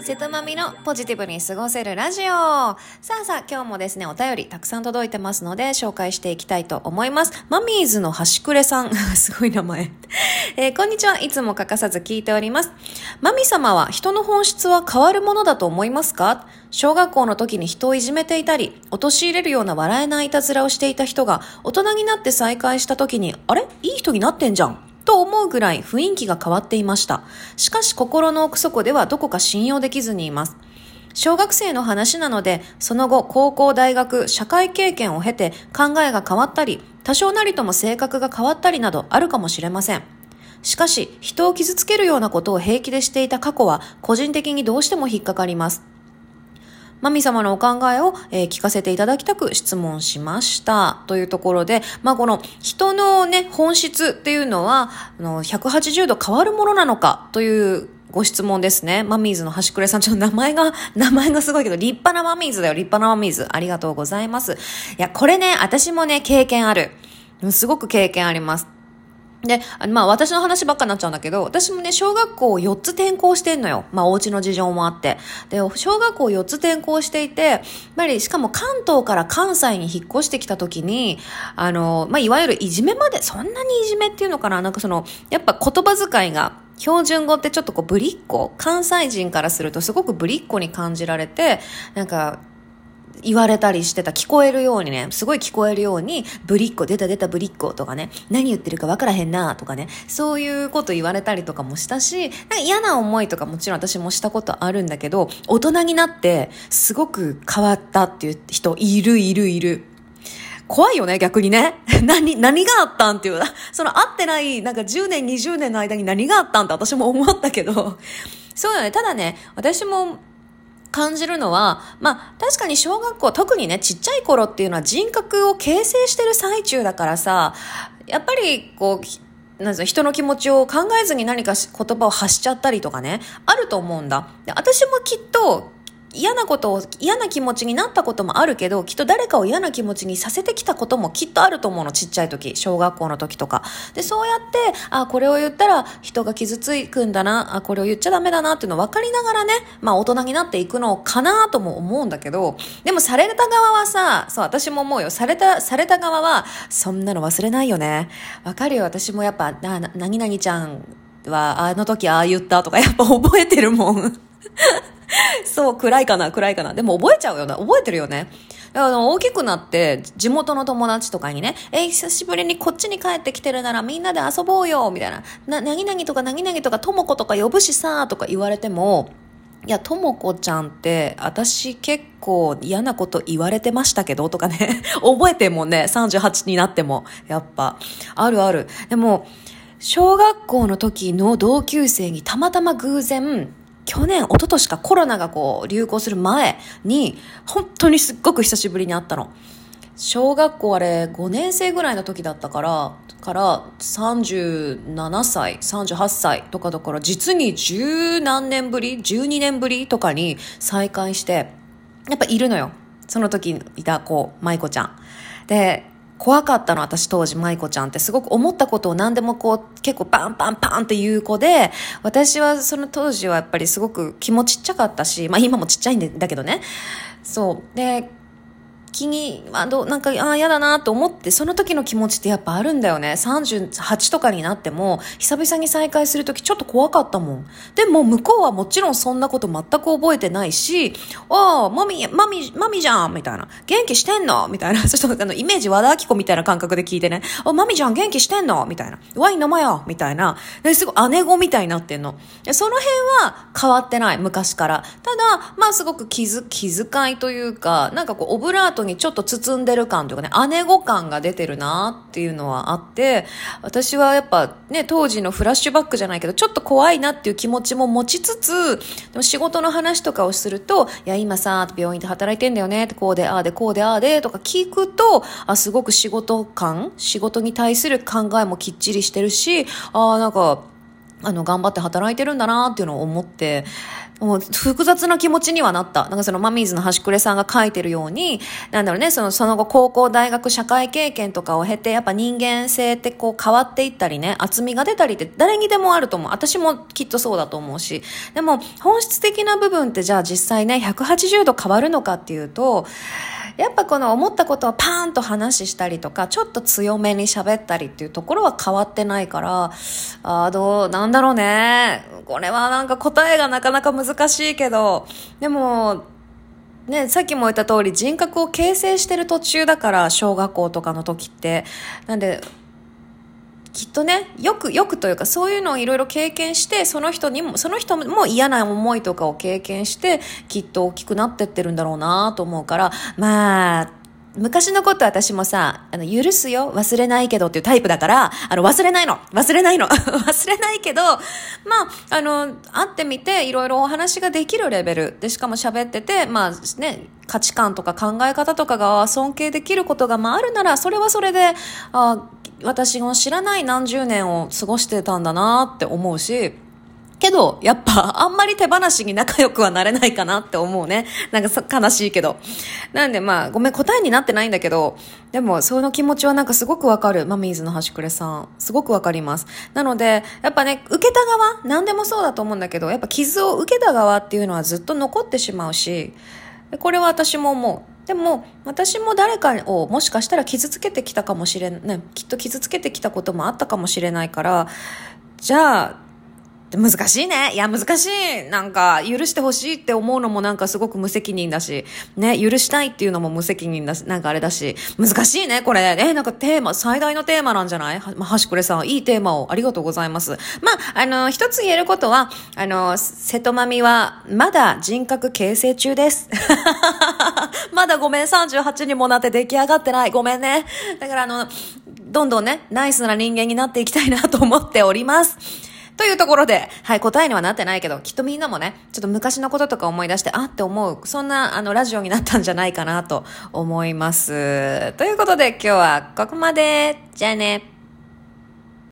瀬戸まみのポジティブに過ごせるラジオ。さあさあ、今日もですね、お便りたくさん届いてますので、紹介していきたいと思います。マミーズの端くれさん。すごい名前。えー、こんにちは。いつも欠かさず聞いております。マミ様は人の本質は変わるものだと思いますか？小学校の時に人をいじめていたり、陥れるような笑えないいたずらをしていた人が、大人になって再会した時に、あれ？いい人になってんじゃん。と思うぐらい雰囲気が変わっていました。しかし心の奥底ではどこか信用できずにいます。小学生の話なので、その後、高校、大学、社会経験を経て考えが変わったり、多少なりとも性格が変わったりなどあるかもしれません。しかし、人を傷つけるようなことを平気でしていた過去は、個人的にどうしても引っかかります。神様のお考えを、えー、聞かせていただきたく質問しました。というところで、まあ、この人のね、本質っていうのは、あの、180度変わるものなのか？というご質問ですね。マミーズの端くれさん、ちょっと名前が、名前がすごいけど、立派なマミーズだよ、立派なマミーズ。ありがとうございます。いや、これね、私もね、経験ある。すごく経験あります。で、あまあ私の話ばっかになっちゃうんだけど、私もね、小学校を4つ転校してんのよ。まあお家の事情もあって。で、小学校を4つ転校していて、やっぱりしかも関東から関西に引っ越してきた時に、あの、まあいわゆるいじめまで、そんなにいじめっていうのかななんかその、やっぱ言葉遣いが、標準語ってちょっとこうぶりっ子関西人からするとすごくぶりっ子に感じられて、なんか、言われたりしてた、聞こえるようにね、すごい聞こえるように、ぶりっ子、出た出たぶりっ子とかね、何言ってるかわからへんなとかね、そういうこと言われたりとかもしたし、なんか嫌な思いとかもちろん私もしたことあるんだけど、大人になってすごく変わったっていう人いるいるいる。怖いよね、逆にね。何、何があったんっていう。その会ってない、なんか10年、20年の間に何があったんって私も思ったけど、そうだね。ただね、私も感じるのは、まあ、確かに小学校、特にね、ちっちゃい頃っていうのは人格を形成してる最中だからさ、やっぱり、こう、なん人の気持ちを考えずに何か言葉を発しちゃったりとかね、あると思うんだ。で私もきっと、嫌なことを、嫌な気持ちになったこともあるけど、きっと誰かを嫌な気持ちにさせてきたこともきっとあると思うの、ちっちゃい時、小学校の時とか。で、そうやって、あ、これを言ったら人が傷つくんだな、あ、これを言っちゃダメだなっていうのを分かりながらね、まあ大人になっていくのかなとも思うんだけど、でもされた側はさ、そう、私も思うよ。された、された側は、そんなの忘れないよね。わかるよ、私もやっぱ、な、な、何々ちゃんは、あの時ああ言ったとかやっぱ覚えてるもん。そう、暗いかな、暗いかな。でも覚えちゃうよな。覚えてるよね。あの、大きくなって、地元の友達とかにね、え、久しぶりにこっちに帰ってきてるならみんなで遊ぼうよ、みたいな。な、なぎなぎとかなぎなぎとかともことか呼ぶしさ、とか言われても、いや、ともこちゃんって、私結構嫌なこと言われてましたけど、とかね。覚えてもね。38になっても。やっぱ。あるある。でも、小学校の時の同級生にたまたま偶然、去年、一昨年かコロナがこう流行する前に、本当にすっごく久しぶりに会ったの。小学校あれ5年生ぐらいの時だったから、から37歳、38歳とかだから実に十何年ぶり ?12 年ぶりとかに再会して、やっぱいるのよ。その時いた子、舞子ちゃん。で、怖かったの、私当時、舞子ちゃんってすごく思ったことを何でもこう、結構パンパンパンって言う子で、私はその当時はやっぱりすごく気もちっちゃかったし、まあ今もちっちゃいんだけどね。そう。で、気に、まあ、どなんか、ああ、嫌だなと思って、その時の気持ちってやっぱあるんだよね。38とかになっても、久々に再会する時ちょっと怖かったもん。でも、向こうはもちろんそんなこと全く覚えてないし、ああ、マミ、マミ、マミじゃんみたいな。元気してんのみたいな。ちょっとあの、イメージ和田明子みたいな感覚で聞いてね。あ、マミじゃん元気してんのみたいな。ワイン飲まよみたいな。ですごい姉子みたいになってんの。その辺は変わってない、昔から。ただ、まあすごく気づ、気遣いというか、なんかこう、オブラートにちょっと包んでる感というかね、姉子感が出てるなっていうのはあって、私はやっぱね、当時のフラッシュバックじゃないけど、ちょっと怖いなっていう気持ちも持ちつつ、でも仕事の話とかをすると、いや、今さ、病院で働いてんだよね、こうで、ああで、こうで、ああで、とか聞くと、あ、すごく仕事感、仕事に対する考えもきっちりしてるし、ああ、なんか、あの、頑張って働いてるんだなっていうのを思って、もう複雑な気持ちにはなった。なんかそのマミーズの端くれさんが書いてるように、なんだろうね、そのその後高校、大学、社会経験とかを経て、やっぱ人間性ってこう変わっていったりね、厚みが出たりって誰にでもあると思う。私もきっとそうだと思うし。でも本質的な部分ってじゃあ実際ね、180度変わるのかっていうと、やっぱこの思ったことをパーンと話したりとか、ちょっと強めに喋ったりっていうところは変わってないから、あどう、なんだろうね。これはなんか答えがなかなか難しいけど、でも、ね、さっきも言った通り人格を形成してる途中だから、小学校とかの時って。なんで、きっとね、よく、よくというか、そういうのをいろいろ経験して、その人にも、その人も嫌な思いとかを経験して、きっと大きくなってってるんだろうなと思うから、まあ、昔のこと私もさ、あの、許すよ、忘れないけどっていうタイプだから、あの、忘れないの忘れないの 忘れないけど、まあ、あの、会ってみて、いろいろお話ができるレベルで、しかも喋ってて、まあね、価値観とか考え方とかが尊敬できることが、まあ、あるなら、それはそれで、あ私の知らない何十年を過ごしてたんだなって思うし、けど、やっぱ、あんまり手放しに仲良くはなれないかなって思うね。なんか悲しいけど。なんでまあ、ごめん、答えになってないんだけど、でも、その気持ちはなんかすごくわかる。マミーズの端くれさん。すごくわかります。なので、やっぱね、受けた側、何でもそうだと思うんだけど、やっぱ傷を受けた側っていうのはずっと残ってしまうし、これは私も思う。でも、私も誰かをもしかしたら傷つけてきたかもしれない、ね、きっと傷つけてきたこともあったかもしれないから、じゃあ、難しいね。いや、難しい。なんか、許してほしいって思うのもなんかすごく無責任だし、ね、許したいっていうのも無責任だし、なんかあれだし、難しいね、これ。え、なんかテーマ、最大のテーマなんじゃない？は、まあ、はしくれさん、いいテーマをありがとうございます。まあ、あの、一つ言えることは、あの、瀬戸まみは、まだ人格形成中です。まだごめん、38にもなって出来上がってない。ごめんね。だからあの、どんどんね、ナイスな人間になっていきたいなと思っております。というところで、はい、答えにはなってないけど、きっとみんなもね、ちょっと昔のこととか思い出して、あって思う、そんな、あの、ラジオになったんじゃないかなと思います。ということで、今日はここまで。じゃあね。